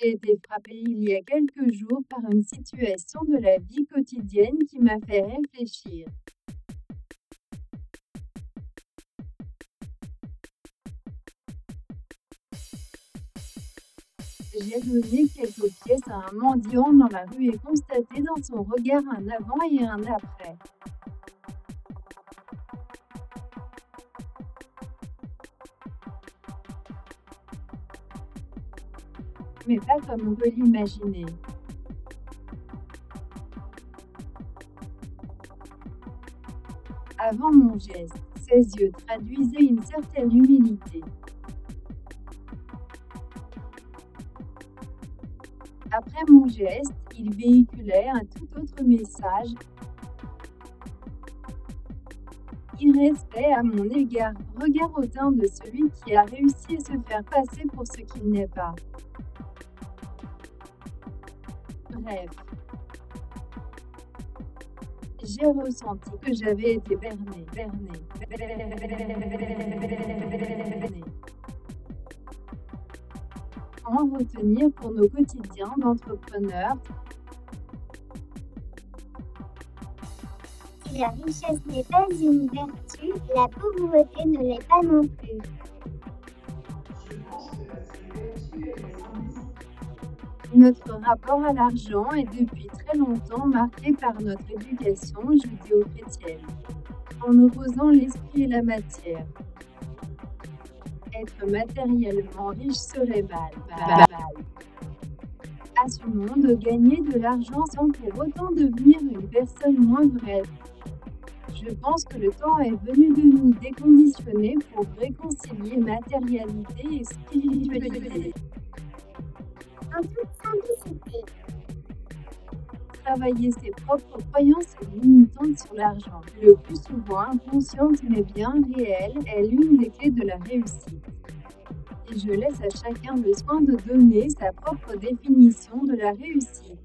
J'ai été frappée il y a quelques jours par une situation de la vie quotidienne qui m'a fait réfléchir. J'ai donné quelques pièces à un mendiant dans la rue et constaté dans son regard un avant et un après. Mais pas comme on peut l'imaginer. Avant mon geste, ses yeux traduisaient une certaine humilité. Après mon geste, il véhiculait un tout autre message. Irrespect à mon égard, regard hautain de celui qui a réussi à se faire passer pour ce qu'il n'est pas. J'ai ressenti que j'avais été berné, berné, berné. En retenir pour nos quotidiens d'entrepreneurs. Si la richesse n'est pas une vertu, la pauvreté ne l'est pas non plus. Notre rapport à l'argent est depuis très longtemps marqué par notre éducation judéo-chrétienne, en opposant l'esprit et la matière être matériellement riche serait mal. Assumons de gagner de l'argent sans pour autant devenir une personne moins vraie. Je pense que le temps est venu de nous déconditionner pour réconcilier matérialité et spiritualité. Travailler ses propres croyances limitantes sur l'argent, le plus souvent inconsciente mais bien réelle, est l'une des clés de la réussite. Et je laisse à chacun le soin de donner sa propre définition de la réussite.